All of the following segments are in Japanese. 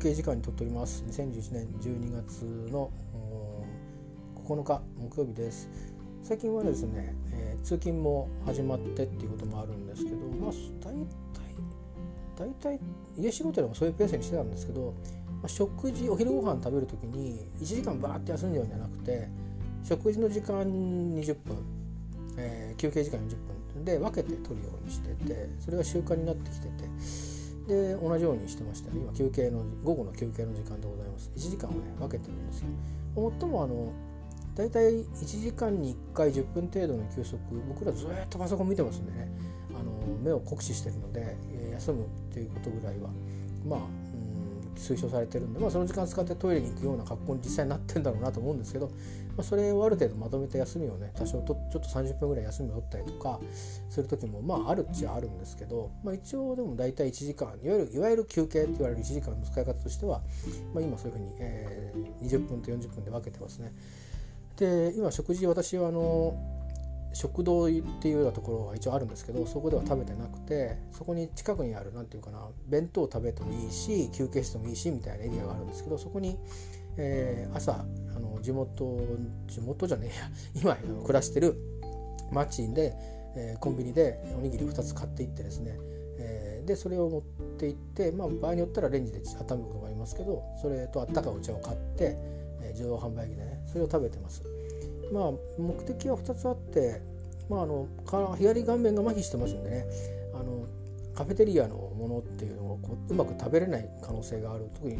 憩時間にとっております。2011年12月の9日木曜日です。最近はですね、えー、通勤も始まってっていうこともあるんですけどまあ大体大体家仕事でもそういうペースにしてたんですけど、まあ、食事お昼ご飯食べる時に1時間バーって休んじゃうんじゃなくて食事の時間20分、えー、休憩時間40分で分けて取るようにしててそれが習慣になってきててで同じようにしてましたね。今休憩の午後の休憩の時間でございます。1時間をね分けてるんですよ。最もあの大体1時間に1回10分程度の休息僕らずっとパソコン見てますんでね。あの目を酷使してるので休むっていうことぐらいはまあ推奨されてるんで、まあ、その時間使ってトイレに行くような格好に実際になってんだろうなと思うんですけど、まあ、それをある程度まとめて休みをね多少とちょっと30分ぐらい休みを取ったりとかする時もまああるっちゃあるんですけど、まあ、一応でも大体1時間いわゆるいわゆる休憩って言われる1時間の使い方としては、まあ、今そういうふうに、えー、20分と40分で分けてますね。で今食事私はあの食堂っていうようなところが一応あるんですけどそこでは食べてなくてそこに近くにある何て言うかな弁当食べてもいいし休憩室でもいいしみたいなエリアがあるんですけどそこに、えー、朝あの地元地元じゃねえや 今暮らしてる町で、えー、コンビニでおにぎり2つ買っていってですね、えー、でそれを持って行って、まあ、場合によったらレンジで温めることもありますけどそれとあったかいお茶を買って、え自動販売機でねそれを食べてます。まあ、目的は2つあって、まあ、あの左顔面が麻痺してますんでね。あのカフェテリアのものっていうのをこううまく食べれない可能性がある。特に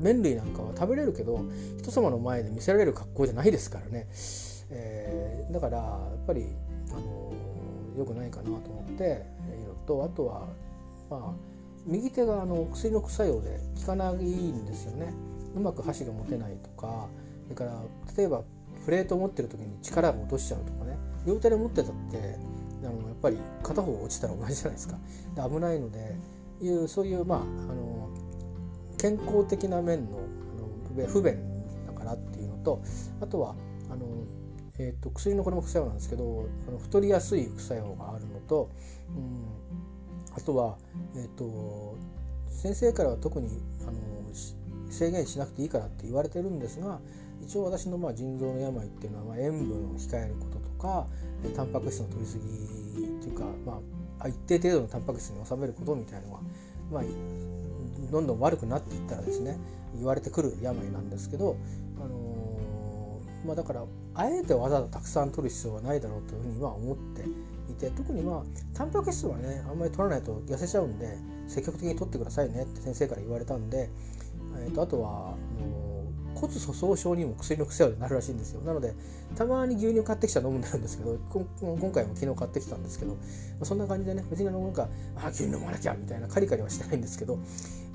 麺類なんかは食べれるけど人様の前で見せられる格好じゃないですからね、えー、だからやっぱりあの良くないかなと思っているのとあとはまあ右手があの薬の副作用で効かないんですよね。うまく箸が持てないとかそれから例えばプレートを持ってる時に力を落としちゃうとかね。両手で持ってたってあのやっぱり片方落ちたら同じじゃないですか。危ないのでいうそういうまああの健康的な面のあの不便だからっていうのとあとはあの、えーと、薬のこれも副作用なんですけどあの太りやすい副作用があるのと、うん、あとは、えーと先生からは特にあの制限しなくていいからって言われてるんですが一応私のまあ腎臓の病っていうのはまあ塩分を控えることとかタンパク質の取りすぎっていうか、まあ、一定程度のタンパク質に収めることみたいなのが、まあ、どんどん悪くなっていったらですね言われてくる病なんですけど、あのー、まあ、だからあえてわざわざたくさん取る必要はないだろうというふうには思っていて特にまあタンパク質はねあんまり取らないと痩せちゃうんで積極的に取ってくださいねって先生から言われたんで、えー、とあとはあのー骨粗鬆症にも薬の癖になるらしいんですよ。なのでたまに牛乳買ってきたら飲むんですけど 今回も昨日買ってきたんですけど、そんな感じでね別になんかあ牛乳飲まなきゃみたいなカリカリはしてないんですけど、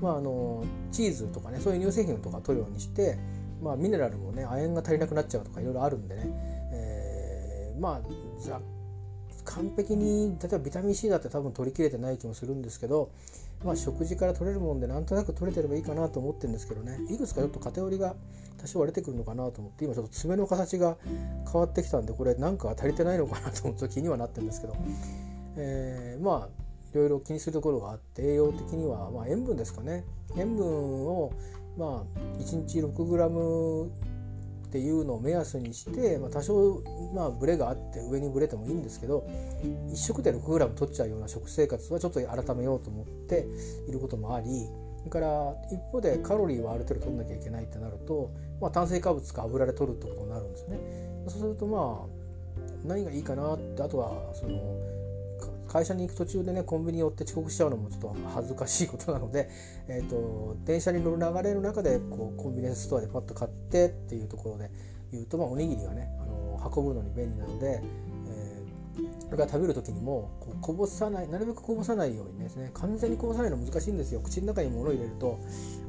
まあ、あのチーズとかねそういう乳製品とか取るようにして、まあ、ミネラルもね亜鉛が足りなくなっちゃうとかいろいろあるんでね、えー、まあ完璧に例えばビタミン C だって多分取りきれてない気もするんですけどまあ、食事から取れるもんでなんとなく取れてればいいかなと思ってるんですけどね。いくつかちょっと偏りが多少割れてくるのかなと思って今ちょっと爪の形が変わってきたんでこれなんか足りてないのかなと思って気にはなってるんですけど、えー、まあいろいろ気にするところがあって栄養的には、まあ、塩分ですかね。塩分をまあ1日 6g っていうのを目安にして、まあ、多少まあブレがあって上にブレてもいいんですけど1食で 6g 取っちゃうような食生活はちょっと改めようと思っていることもありそれから一方でカロリーはある程度取んなきゃいけないってなると、まあ、炭水化物か油で取るってことになるんですね。そうするとまあ何がいいかなってあとはその会社に行く途中でねコンビニ寄って遅刻しちゃうのもちょっと恥ずかしいことなので、えーと、電車に乗る流れの中でこうコンビニエンスストアでパッと買ってっていうところで言うと、まあ、おにぎりがねあの運ぶのに便利なので、えー、それから食べる時にもこうこぼさないなるべくこぼさないようにですね完全にこぼさないの難しいんですよ。口の中に物を入れると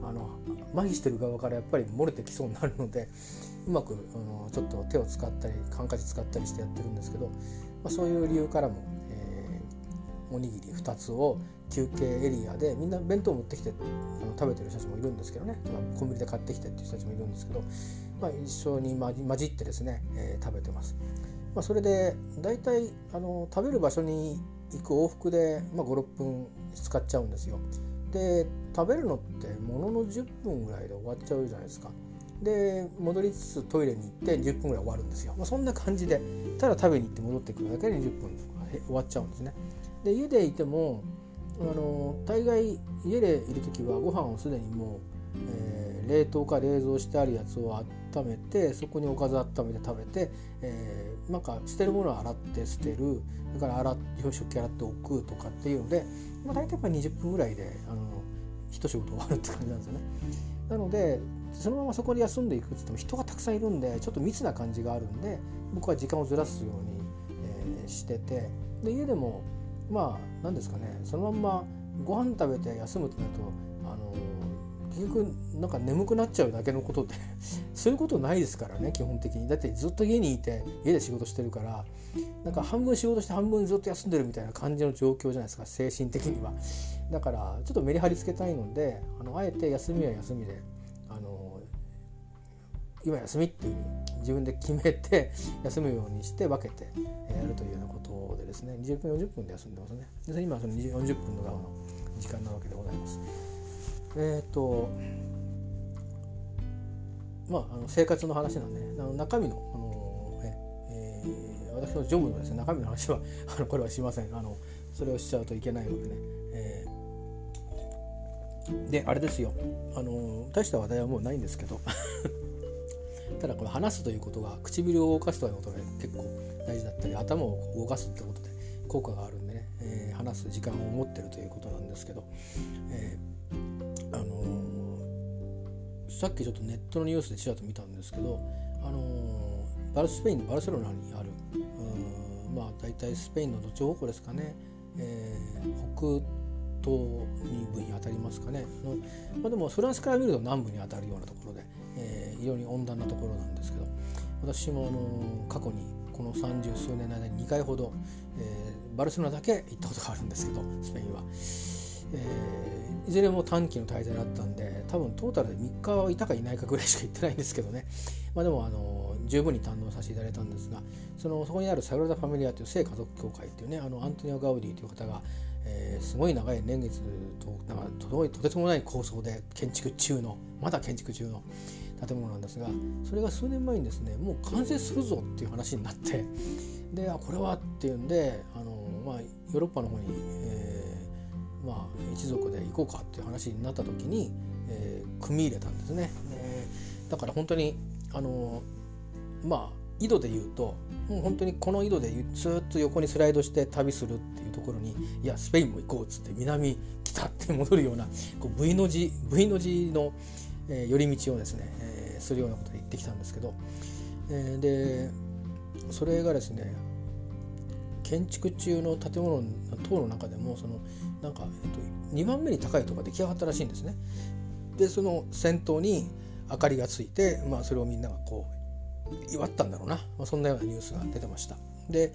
あの麻痺してる側からやっぱり漏れてきそうになるのでうまくあのちょっと手を使ったりハンカチ使ったりしてやってるんですけど、まあ、そういう理由からもえおにぎり2つを休憩エリアでみんな弁当持ってきてあの食べてる人たちもいるんですけどねコンビニで買ってきてっていう人たちもいるんですけど、まあ、一緒に混じってですね、えー、食べてます。まあ、それで大体あの食べる場所に行く往復で、まあ、56分使っちゃうんですよ。で食べるのってものの10分ぐらいで終わっちゃうじゃないですか。で戻りつつトイレに行って10分ぐらい終わるんですよ、まあ、そんな感じでただ食べに行って戻ってくるだけで20分終わっちゃうんですねで家でいてもあの大概家でいる時はご飯をすでにもう、えー、冷凍か冷蔵してあるやつを温めてそこにおかず温めて食べて、えー、なんか捨てるものは洗って捨てるだから洗って食器洗っておくとかっていうので、まあ、大体やっぱ20分ぐらいであの一仕事終わるって感じなんですよね。なのでそのままそこで休んでいくって言っても人がたくさんいるんでちょっと密な感じがあるんで僕は時間をずらすように、えー、しててで家でもまあ何ですかね。そのまんまご飯食べて休むってなるとあの結局なんか眠くなっちゃうだけのことで そういうことないですからね基本的に。だってずっと家にいて家で仕事してるからなんか半分仕事して半分ずっと休んでるみたいな感じの状況じゃないですか精神的には。だからちょっとメリハリつけたいのであのあえて休みは休みであの今休みっていうふうに自分で決めて 休むようにして分けてやるというようなことでですね。20分40分で休んでますね。で今その40分の側の時間なわけでございます。えっ、ー、とまああの生活の話なんで、ね、あの中身のあのええー、私のジョブのですね中身の話は あのこれはしません。あのそれをしちゃうといけないのでね、えー、であれですよ。あの大した話題はもうないんですけど。ただこれ話すということが唇を動かすということが結構大事だったり頭を動かすってことで効果があるんでね、えー、話す時間を持ってるということなんですけど、えー、あのー、さっきちょっとネットのニュースでちらっと見たんですけど、あのバルスペインのバルセロナにあるまあ大体スペインのどっち方向ですかね、え北東に部に当たりますかね、まあ、でもフランスから見ると南部に当たるようなところで、えー、非常に温暖なところなんですけど私もあの過去にこの三十数年の間に2回ほど、えー、バルセロナだけ行ったことがあるんですけどスペインは、えー、いずれも短期の滞在だったんで多分トータルで3日はいたかいないかぐらいしか行ってないんですけどね、まあ、でもあの十分に堪能させていただいたんですがそのそこにあるサグラダ・ファミリアという聖家族協会っていうねあのアントニオ・ガウディという方がえー、すごい長い年月となんかととてつもない構想で建築中のまだ建築中の建物なんですがそれが数年前にですねもう完成するぞっていう話になって であこれはっていうんであの、まあ、ヨーロッパの方に、えー、まあ、一族で行こうかっていう話になった時に、えー、組み入れたんですね。だから本当にあのまあ井戸で言うともう本当にこの井戸でずっと横にスライドして旅するっていうところにいやスペインも行こうっつって南北って戻るようなこう V の字 V の字の、えー、寄り道をですね、えー、するようなことで言ってきたんですけど、えー、でそれがですね建築中の建物の塔の中でもそのなんか、えっと、2番目に高いとこが出来上がったらしいんですね。でその先頭に明かりがついて、まあ、それをみんながこう祝ったんだろうな、まあ、そんなようなニュースが出てました。で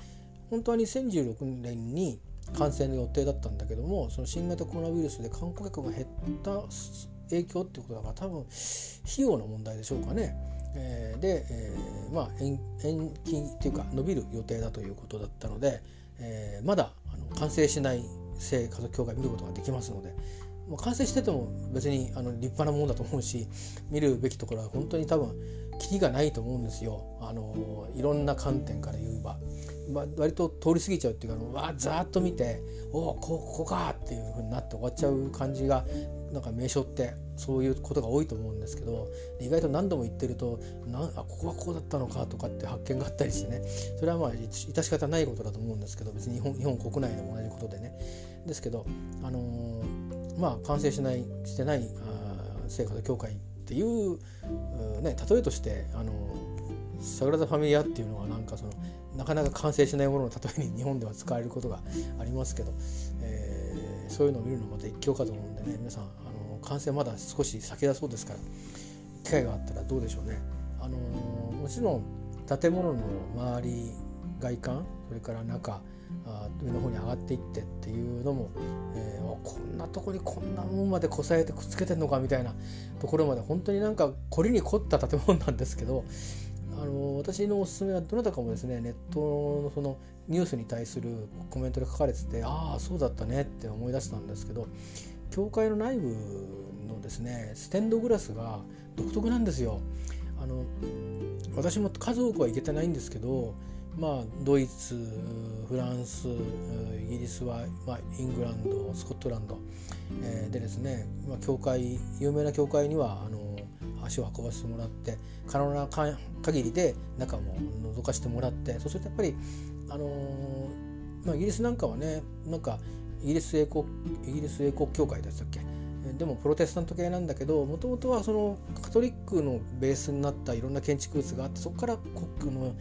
本当は2016年に完成の予定だったんだけどもその新型コロナウイルスで観光客が減った影響っていうことだから多分費用の問題でしょうかね、えー、で、えー、まあ延期っていうか伸びる予定だということだったので、えー、まだあの完成しない聖家族協会見ることができますのでもう完成してても別にあの立派なものだと思うし見るべきところは本当に多分キリがないと思うんですよ。あのいろんな観点から言えば、まあ、割と通り過ぎちゃうっていうかわざっと見ておおここかっていうふうになって終わっちゃう感じがなんか名所ってそういうことが多いと思うんですけど意外と何度も言ってるとなあここはこうだったのかとかって発見があったりしてね。それはまあ致し方ないことだと思うんですけど別に日本日本国内でも同じことでね。ですけどあのー、まあ完成しないしてないあ成果と協会っていう、ね、例えとしてあのサグラダ・ファミリアっていうのはなんかそのなかなか完成しないものの例えに日本では使われることがありますけど、えー、そういうのを見るのもまた一興かと思うんでね皆さんあの完成まだ少し先だそうですから機会があったらどうでしょうね。あのもちろん建物の周り外観それから中あ上の方に上がっていってっていうのも、えー、こんなとこにこんなもんまでこさえてくっつけてんのかみたいなところまで本当になんか凝りに凝った建物なんですけどあの私のおすすめはどなたかもですねネットのそのニュースに対するコメントで書かれててああそうだったねって思い出したんですけど教会の内部のですねステンドグラスが独特なんですよ。あの私も数多くは行けてないんですけどまあ、ドイツフランスイギリスは、まあ、イングランドスコットランド、えー、でですね、まあ、教会有名な教会にはあの足を運ばせてもらって可能な限りで中も覗かせてもらってそうするとやっぱりあのー、まあ、イギリスなんかはねなんかイギリス英国イギリス英国教会でしたっけ？でもプロテスタント系なんだけどもともとはそのカトリックのベースになったいろんな建築物があってそこから国の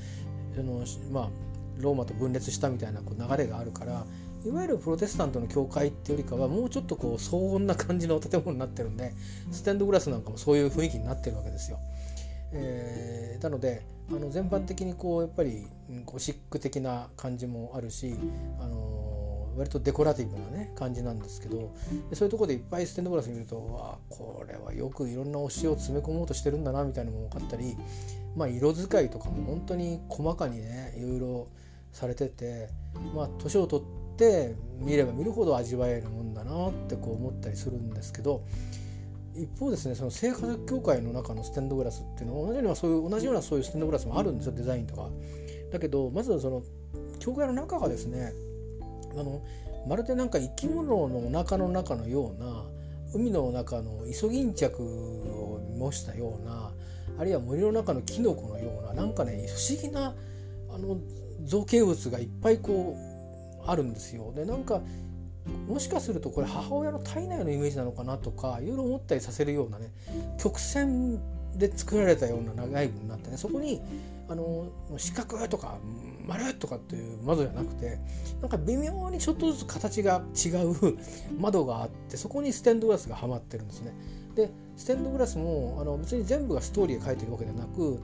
そのまあローマと分裂したみたいなこう流れがあるからいわゆるプロテスタントの教会っていうよりかはもうちょっとこう騒音な感じの建物になってるんでステンドグラスなんかもそういう雰囲気になってるわけですよ。えー、なのであの全般的にこうやっぱりゴシック的な感じもあるし、あの、割とデコラティブなね感じなんですけどそういうとこでいっぱいステンドグラス見るとわこれはよくいろんな推しを詰め込もうとしてるんだなみたいなのも分かったり、まあ、色使いとかも本当に細かにねいろいろされててまあ年を取って見れば見るほど味わえるもんだなってこう思ったりするんですけど一方ですねその聖火協会の中のステンドグラスっていうのは同じようなそういう同じようなそういうステンドグラスもあるんですよデザインとか。だけどまずはその教会の中がですねあのまるでなんか生き物のお腹の中のような海の中のイソギンチャクを模したようなあるいは森の中のキノコのようななんかね不思議なあの造形物がいっぱいこうあるんですよ。でなんかもしかするとこれ母親の体内のイメージなのかなとかいろいろ思ったりさせるようなね曲線で作られたような長い部になってねそこにあの四角とか丸とかっていう窓じゃなくてなんか微妙にちょっとずつ形が違う 窓があってそこにステンドグラスがはまってるんですね。でステンドグラスもあの別に全部がストーリーが書いてるわけではなく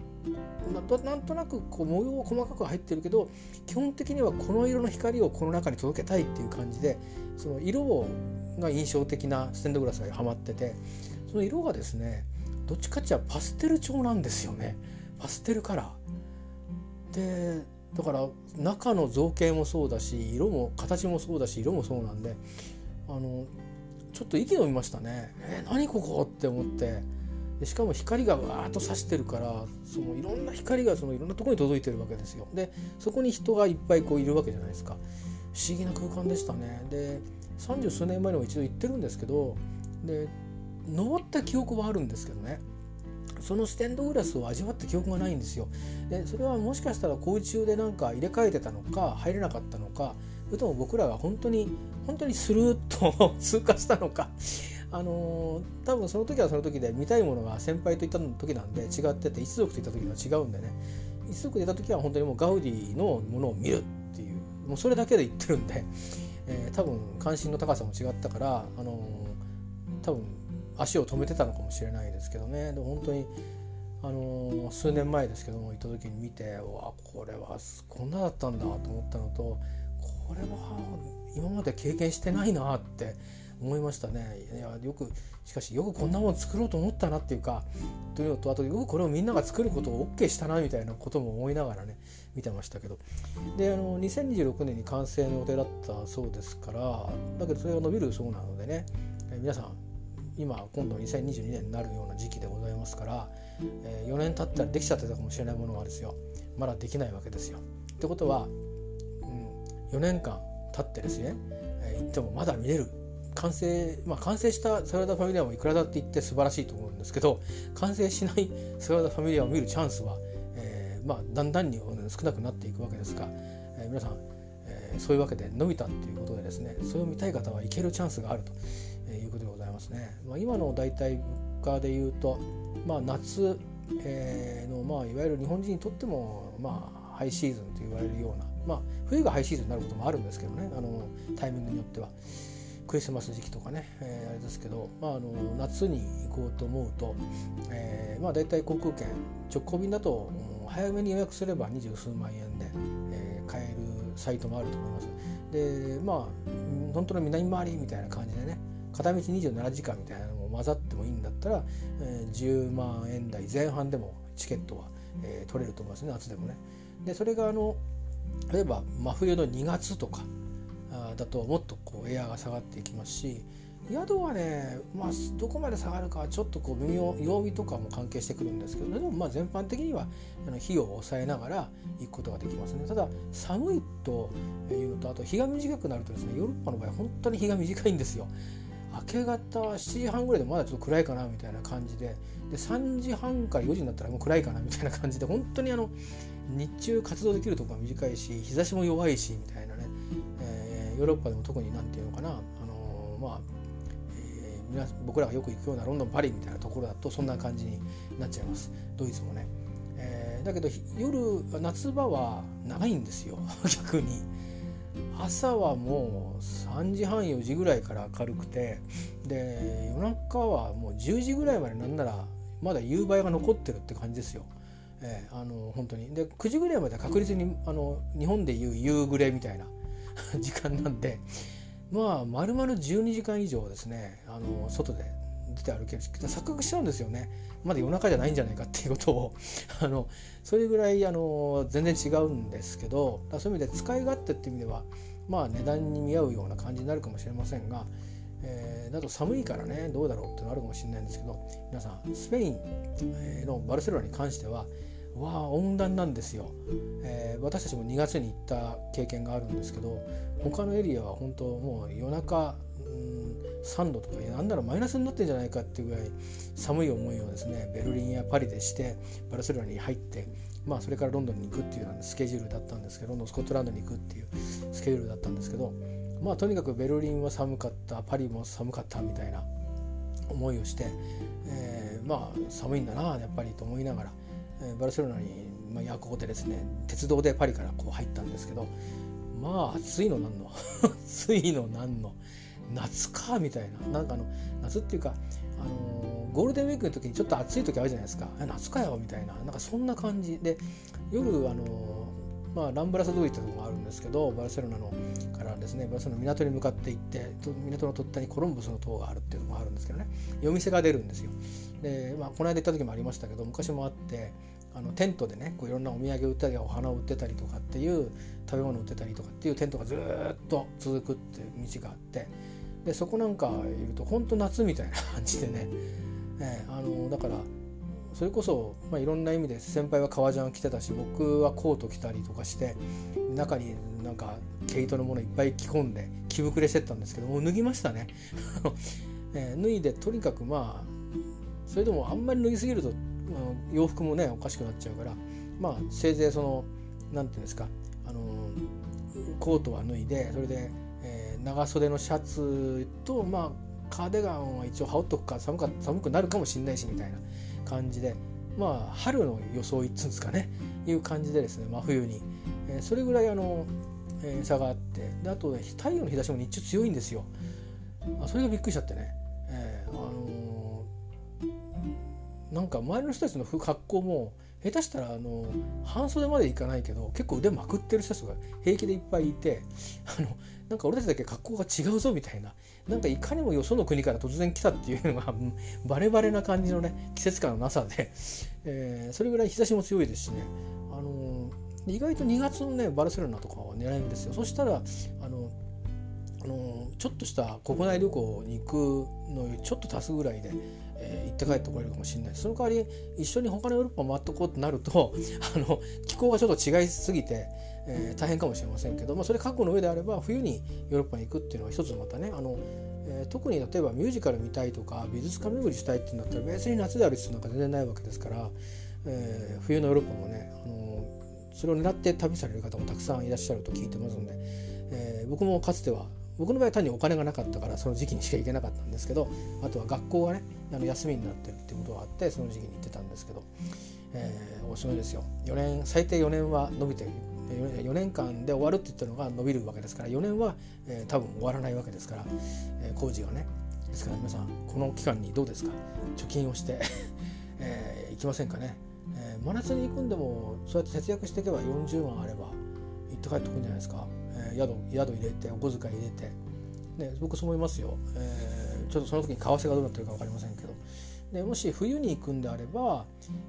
なんとなくこう模様細かく入ってるけど基本的にはこの色の光をこの中に届けたいっていう感じでその色が印象的なステンドグラスがはまっててその色がですねどっちかっちゃパステル調なんですよねパステルカラー。でだから中の造形もそうだし色も形もそうだし色もそうなんであのちょっと息飲みましたね。えー、何ここって思って。でしかも光がわーっと差してるからそのいろんな光がそのいろんなところに届いてるわけですよ。でそこに人がいっぱいこういるわけじゃないですか。不思議な空間でしたね。で三十数年前にも一度行ってるんですけどで登った記憶はあるんですけどね。そのステンドグラスを味わった記憶がないんですよ。でそれはもしかしたら工事中でなんか入れ替えてたのか入れなかったのかそれとも僕らが本当に本当にスルーッと 通過したのか。あのー、多分その時はその時で見たいものが先輩と行った時なんで違ってて一族と行った時は違うんでね。一族で行った時は本当にもうガウディのものを見るっていう。もうそれだけで言ってるんで、えー、多分関心の高さも違ったから、あのー、多分足を止めてたのかもしれないですけどね。でも本当にあの数年前ですけども行った時に見てうわこれはこんなだったんだと思ったのとこれは今まで経験してないなって思いましたね。いやよくしかしよくこんなもの作ろうと思ったなっていうかというのとあとよくこれをみんなが作ることを OK したなみたいなことも思いながらね見てましたけど。であの2026年に完成の予定だったそうですからだけどそれが伸びるそうなのでね皆さん今今度2022年になるような時期でございますから、えー、4年経ったらできちゃってたかもしれないものがですよ。まだできないわけですよ。ってことは、うん、4年間経ってですね、えー、行ってもまだ見れる。完成、まあ、完成したサラダファミリアもいくらだって言って素晴らしいと思うんですけど完成しないサラダファミリアを見るチャンスは、えー、まあ、だんだんに少なくなっていくわけですが、えー、皆さん、えー、そういうわけで伸びたっていうことでですねそれを見たい方は行けるチャンスがあると。ますね。まあ、今の大体物価でいうと、まあ、夏、えの、まあ、いわゆる日本人にとっても、まあ、ハイシーズンと言われるような、まあ、冬がハイシーズンになることもあるんですけどねあのタイミングによっては。クリスマス時期とかね、えー、あれですけど、まあ、あの夏に行こうと思うと、えーまあ、大体航空券直行便だと早めに予約すれば二十数万円で、えー、買えるサイトもあると思います。でまあ本当の南回りみたいな感じでね片道27時間みたいなのも混ざってもいいんだったら、えー、10万円台前半でもチケットは、えー、取れると思いますね夏でもね。でそれがあの例えば真冬の2月とかだともっとこうエアが下がっていきますし宿はね、まあ、どこまで下がるかはちょっとこう微妙曜日とかも関係してくるんですけどでもまあ全般的にはあの費用を抑えながら行くことができますねただ寒いというのとあと日が短くなるとですねヨーロッパの場合本当に日が短いんですよ明け方7時半ぐらいでまだちょっと暗いかなみたいな感じでで3時半から4時になったらもう暗いかなみたいな感じで本当にあの日中活動できるところが短いし日差しも弱いしみたいなね、えー、ヨーロッパでも特に何て言うのかな、あのー、まあ皆僕らがよく行くようなロンドンパリみたいなところだとそんな感じになっちゃいます。ドイツもね、えー、だけど夜夏場は長いんですよ。逆に。朝はもう3時半4時ぐらいから明るくてで夜中はもう10時ぐらいまでなんならまだ夕映えが残ってるって感じですよ。えー、あの本当にで9時ぐらいまで確実にあの日本でいう夕暮れみたいな 時間なんでまあ丸々12時間以上ですねあの外で出て歩けるし錯覚しちゃうんですよね。まだ夜中じゃないんじゃないかっていうことを。あのそれぐらいあの全然違うんですけどそういう意味で使い勝手っていう意味ではまあ値段に見合うような感じになるかもしれませんが、えー、だと寒いからねどうだろうってのあるかもしれないんですけど皆さんスペインのバルセロナに関してはわあ温暖なんですよ、えー、私たちも2月に行った経験があるんですけど他のエリアは本当もう夜中、うん、3度とかなんならマイナスになってんじゃないかっていうぐらい寒い思いをですねベルリンやパリでしてバルセロナに入ってまあそれからロンドンに行くっていうようなスケジュールだったんですけどロンドンスコットランドに行くっていうスケジュールだったんですけどまあとにかくベルリンは寒かったパリも寒かったみたいな思いをして、えー、まあ寒いんだなやっぱりと思いながらバルセロナに、まあ、夜行でですね。鉄道でパリからこう入ったんですけどまあ暑いのなんの？暑いのなんの？夏かみたいな。なんかあの夏っていうか、あのー、ゴールデンウィークの時にちょっと暑い時あるじゃないですか。夏かよみたいな。なんかそんな感じで夜あのーまあ、ランブラス通りってとこがあるんですけどバルセロナのからですね。バルセロナの港に向かって行って港の突端にコロンブスの塔があるっていうのもあるんですけどね。夜店が出るんですよ。で、まあ、この間行った時もありましたけど昔もあってあのテントでねこういろんなお土産を売ったりお花を売ってたりとかっていう食べ物売ってたりとかっていうテントがずっと続くっていう道があってでそこなんかいると本当夏みたいな感じでね、えー、あのだからそれこそ、まあ、いろんな意味で先輩は革ジャン着てたし僕はコート着たりとかして中になんか毛糸のものいっぱい着込んで着膨れしてったんですけどもう脱ぎましたね、えー、脱いでとにかくまあそれでもあんまり脱ぎすぎると洋服もねおかしくなっちゃうからまあせいぜいその何て言うんですかあのコートは脱いでそれで、えー、長袖のシャツとまあカーデガンは一応羽織っとくか寒か寒くなるかもしれないしみたいな感じでまあ春の装いっつうんですかねいう感じでですね真冬に、えー、それぐらいあの、えー、差があってであと、ね、太陽の日差しも日中強いんですよ。あそれがびっくりしちゃってね、えー、あのー、なんか周りの人たちの格好も下手したらあの半袖までいかないけど結構腕まくってる人たちが平気でいっぱいいてあのなんか俺たちだけ格好が違うぞみたいな。なんかいかにもよその国から突然来たっていうのが バレバレな感じのね季節感のなさで、えー、それぐらい日差しも強いですしね、あのー、意外と2月のねバルセロナとかは狙い目ですよ。そしたらあのあのちょっとした国内旅行に行くのちょっと足すぐらいで、えー、行って帰ってこれるかもしれない。その代わり一緒に他のヨーロッパ回ってこうとなると あの気候がちょっと違いすぎて、えー、大変かもしれませんけど、まあ、それ覚悟の上であれば冬にヨーロッパに行くっていうのは一つまたねあの、えー、特に例えばミュージカル見たいとか美術館巡りしたいっていうんだったら別に夏である必要なんか全然ないわけですから、えー、冬のヨーロッパもねあのそれを狙って旅される方もたくさんいらっしゃると聞いてますので、えー、僕もかつては僕の場合は単にお金がなかったからその時期にしか行けなかったんですけどあとは学校がねあの休みになってるっていうことがあってその時期に行ってたんですけど、えー、おすすめですよ。4年最低4年は伸びて4年間で終わるって言ったのが伸びるわけですから4年は、えー、多分終わらないわけですから、えー、工事がね。ですから皆さんこの期間にどうですか？貯金をして えー、行きませんかね、えー、真夏に行くんでもそうやって節約していけば40万あれば行って帰ってくるんじゃないですか、えー、宿宿入れてお小遣い入れて、ね、僕そう思いますよ、えー、ちょっとその時に為替がどうなってるか分かりませんけど。でもし冬に行くんであれば、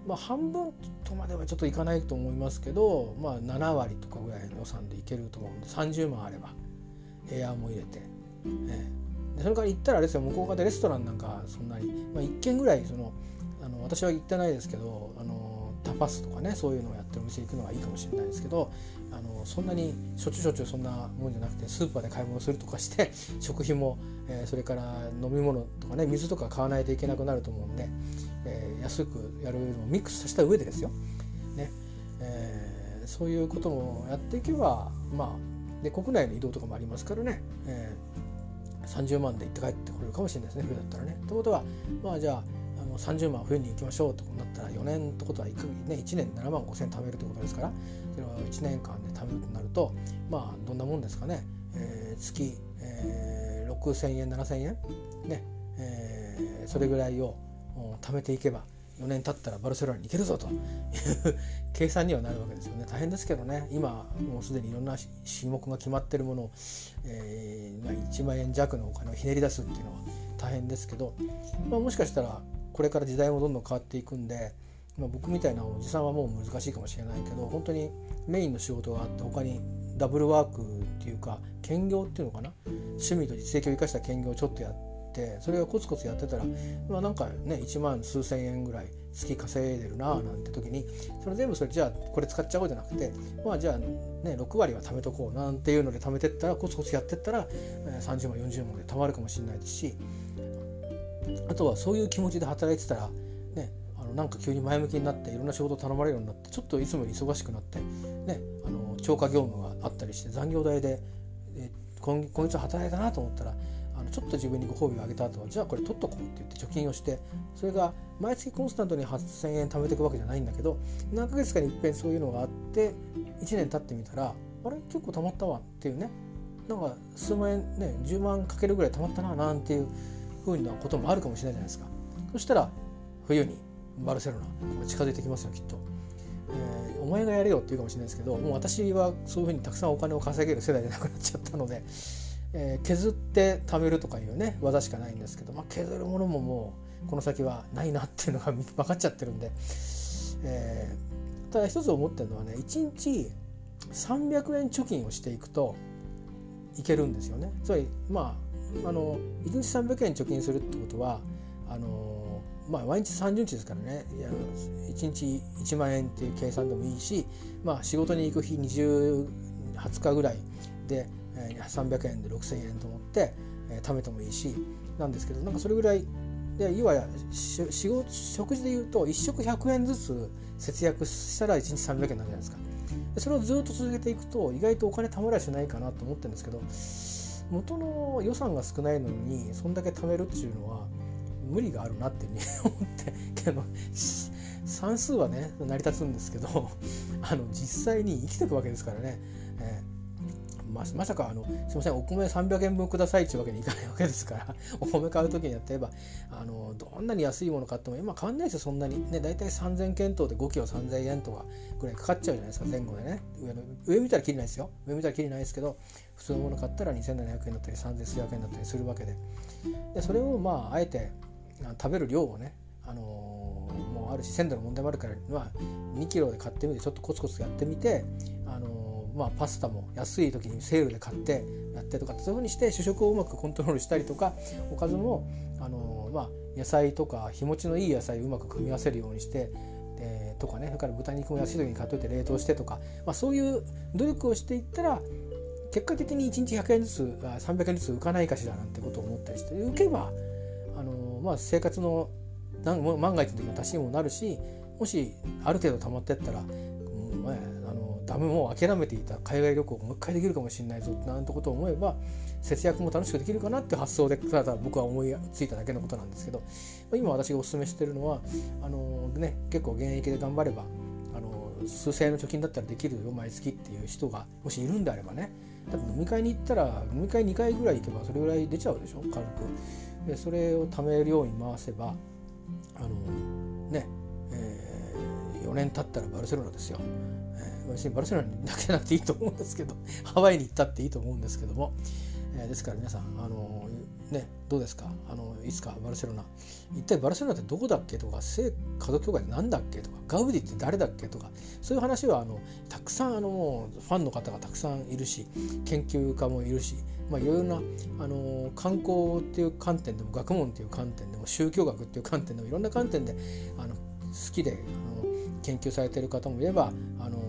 まあ、半分とまではちょっといかないと思いますけど、まあ、7割とかぐらいの予算でいけると思うんで30万あればエアーも入れて、えー、それから行ったらあれですよ。向こう側でレストランなんかそんなに、まあ、1軒ぐらいそのあの私は行ってないですけどあのタパスとかねそういうのをやってるお店行くのがいいかもしれないですけどあのそんなにしょっちゅうしょっちゅうそんなもんじゃなくてスーパーで買い物するとかして 食費も、えー、それから飲み物とかね水とか買わないといけなくなると思うんで、えー、安くやるのをミックスさせた上でですよ、ねえー、そういうこともやっていけばまあで国内の移動とかもありますからね、えー、30万で行って帰ってこれるかもしれないですね冬だったらね。ということはまあじゃああの30万冬に行きましょうとなったら4年ってことは 1, ね、1年7万5千貯めるということですからそれは1年間で貯めるとなるとまあどんなもんですかね、えー、月、えー、6,000円7,000円ね、えー、それぐらいを貯めていけば4年経ったらバルセロナに行けるぞと。い う計算にはなるわけですよね。大変ですけどね。今もうすでにいろんな種目が決まってるものを、えー、1万円弱のお金をひねり出すっていうのは大変ですけど、まあ、もしかしたらこれから時代もどんどん変わっていくんで、まあ、僕みたいなおじさんはもう難しいかもしれないけど本当にメインの仕事があって他にダブルワークっていうか兼業っていうのかな？趣味と実績を生かした兼業をちょっとやってそれがコツコツやってたら、まあ、なんかね1万数千円ぐらい月稼いでるなあなんて時にそれ全部それじゃあこれ使っちゃおうじゃなくてまあじゃあね6割は貯めとこうなんていうので貯めてったらコツコツやってったら30万40万で貯まるかもしれないですしあとはそういう気持ちで働いてたらねあのなんか急に前向きになっていろんな仕事頼まれるようになってちょっといつもより忙しくなってねあの超過業務があったりして残業代でえ今今月働いたなと思ったらあのちょっと自分にご褒美をあげた後はじゃあこれ取っとこうって言って貯金をしてそれが毎月コンスタントに8,000円貯めていくわけじゃないんだけど何ヶ月かにいっぺんそういうのがあって1年経ってみたらあれ？結構貯まったわっていうね。なんか数万円ね10万かけるぐらい貯まったななんていうふうなこともあるかもしれないじゃないですかそしたら冬にバルセロナ近づいてきますよきっと、えー、お前がやれよって言うかもしれないですけどもう私はそういうふうにたくさんお金を稼げる世代じゃなくなっちゃったので、えー、削って貯めるとかいうね技しかないんですけど、まあ、削るものももうこの先はないなっていうのが分かっちゃってるんで、えー、ただ一つ思ってるのはね1日300円貯金をしていくといけるんですよね。つまりまああの1日300円貯金するってことはあの、まあ、毎日30日ですからね。1日1万円っていう計算でもいいし、まあ、仕事に行く日20 20日ぐらいで300円で6,000円と思ってえ貯めてもいいしなんですけどなんかそれぐらいでいわや仕事食事でいうと1食100円ずつ節約したら1日300円なんじゃないですか。それをずっと続けていくと意外とお金貯まりゃしないかなと思ってるんですけど元の予算が少ないのにそんだけ貯めるっていうのは無理があるなってね思ってけど算数はね成り立つんですけどあの実際に生きていくわけですからね、えままさかあのすいませんお米300円分くださいっていうわけにいかないわけですからお米買う時にやってればあのどんなに安いもの買っても今変わんないですよそんなに。ね大体3000件頭で5キロ3000円とかぐらいかかっちゃうじゃないですか前後でね。上の上見たらきりないですよ。上見たらきりないですけど普通のもの買ったら2700円だったり3000数百円だったりするわけで。でそれをまああえて食べる量をねあのもうあるし鮮度の問題もあるから、まあ、2キロで買ってみてちょっとコツコツやってみて、あのまあ、パスタも安い時にセールで買ってやってとかそういうふうにして主食をうまくコントロールしたりとかおかずもあの、まあ、野菜とか日持ちのいい野菜をうまく組み合わせるようにしてとかねそれから豚肉も安い時に買っといて冷凍してとか、まあ、そういう努力をしていったら結果的に1日100円ずつ300円ずつ浮かないかしらなんてことを思ったりして浮けばあの、まあ、生活の万が一の時に足しにもなるしもしある程度溜まってったら、うんまあ、ダメも諦めていた海外旅行をもう一回できるかもしれないぞなんてことを思えば節約も楽しくできるかなって発想でただ僕は思いついただけのことなんですけど今私がお勧めしてるのはあの、ね、結構現役で頑張れば数千円の貯金だったらできるよ毎月っていう人がもしいるんであればね。だって飲み会に行ったら飲み会2回ぐらい行けばそれぐらい出ちゃうでしょ軽く。でそれを貯めるように回せばあのね、えー、4年経ったらバルセロナですよ。別にバルセロナにだけじゃなくていいと思うんですけどハワイに行ったっていいと思うんですけども、えー、ですから皆さんあのねどうですか？あのいつかバルセロナ。一体バルセロナってどこだっけとか聖家族協会って何だっけとかガウディって誰だっけとかそういう話はあのたくさんあのファンの方がたくさんいるし研究家もいるし、まあ、いろいろなあの観光っていう観点でも学問っていう観点でも宗教学っていう観点でもいろんな観点であの好きであの研究されてる方もいればあの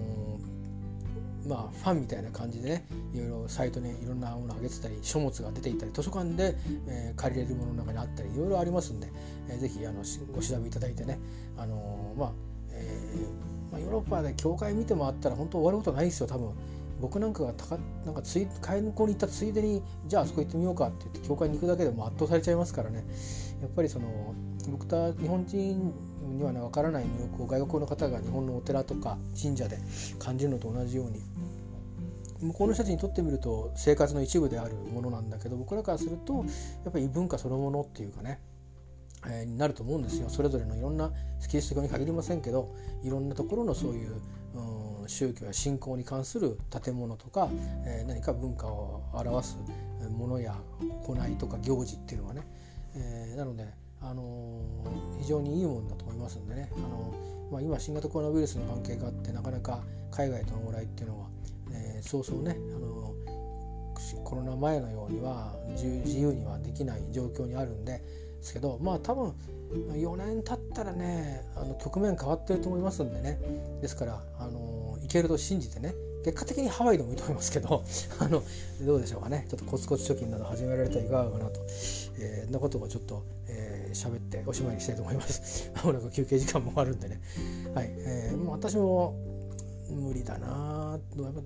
まあ、ファンみたいな感じでねいろいろサイトにいろんなものを上げてたり書物が出ていたり図書館で、えー、借りれるものの中にあったりいろいろありますんで、えー、ぜひあのご調べいただいてね、あのー、まあえーまあ、ヨーロッパで教会見てもあったら本当終わることないですよ多分。僕なんかがたかなんかつい買いに行ったついでにじゃああそこ行ってみようかって言って教会に行くだけでも圧倒されちゃいますからねやっぱりその僕た日本人にはね分からない魅力を外国の方が日本のお寺とか神社で感じるのと同じように向こうの人たちにとってみると生活の一部であるものなんだけど僕らからするとやっぱり異文化そのものっていうかね、えー、になると思うんですよ。それぞれのいろんなキリスト教に限りませんけどいろんなところのそういう、うん、宗教や信仰に関する建物とか、えー、何か文化を表すものや行いとか行事っていうのはね、えー、なので、あの、非常にいいものだと思いますんでね、あの、まあ、今新型コロナウイルスの関係があってなかなか海外との往来っていうのはえー、そうそうねあのコロナ前のようには自由にはできない状況にあるんですけどまあ多分4年経ったらねあの局面変わってると思いますんでね。ですからあのいけると信じてね結果的にハワイでもいいと思いますけど あのどうでしょうかね。ちょっとコツコツ貯金など始められたらいかがかなと、えー、なことをちょっと喋、えー、っておしまいにしたいと思います。ま もなく休憩時間もあるんでね。はい、えー、もう私も無理だなやっぱ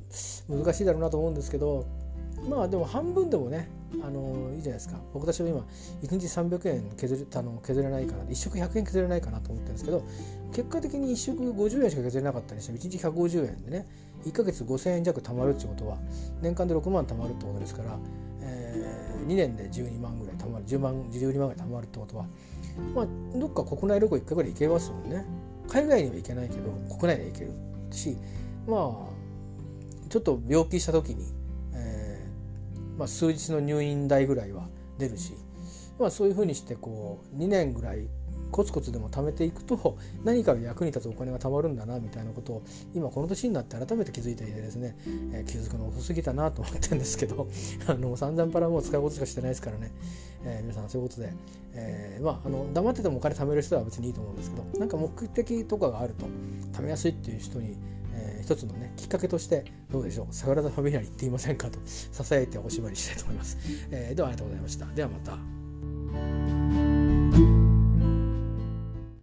難しいだろうなと思うんですけどまあでも半分でもねあのいいじゃないですか僕たちは今1日300円削れあの削れないかな1食100円削れないかなと思ってるんですけど結果的に1食50円しか削れなかったりして1日150円でね1ヶ月5000円弱貯まるってことは年間で6万貯まるってことですから、え、2年で12万ぐらい貯まる10万12万ぐらい貯まるってことはまあどっか国内旅行1回ぐらい行けますもんね。海外には行けないけど国内で行けるしまあちょっと病気した時に、えーまあ、数日の入院代ぐらいは出るし、まあ、そういうふうにしてこう2年ぐらいコツコツでも貯めていくと何かの役に立つお金が貯まるんだなみたいなことを今この年になって改めて気づいていてですね、えー、気づくの遅すぎたなと思ってるんですけど あの散々パラもう使うことしかしてないですからね、えー、皆さんそういうことで、えー、まああの黙っててもお金貯める人は別にいいと思うんですけどなんか目的とかがあると貯めやすいっていう人にえー、一つのねきっかけとしてどうでしょうサグラダ・ファミリアに行っていませんかと 支えておしまいにしたいと思います、えー、ではありがとうございました。ではまた。